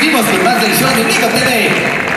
Vivimos sin más del show de Nico TV.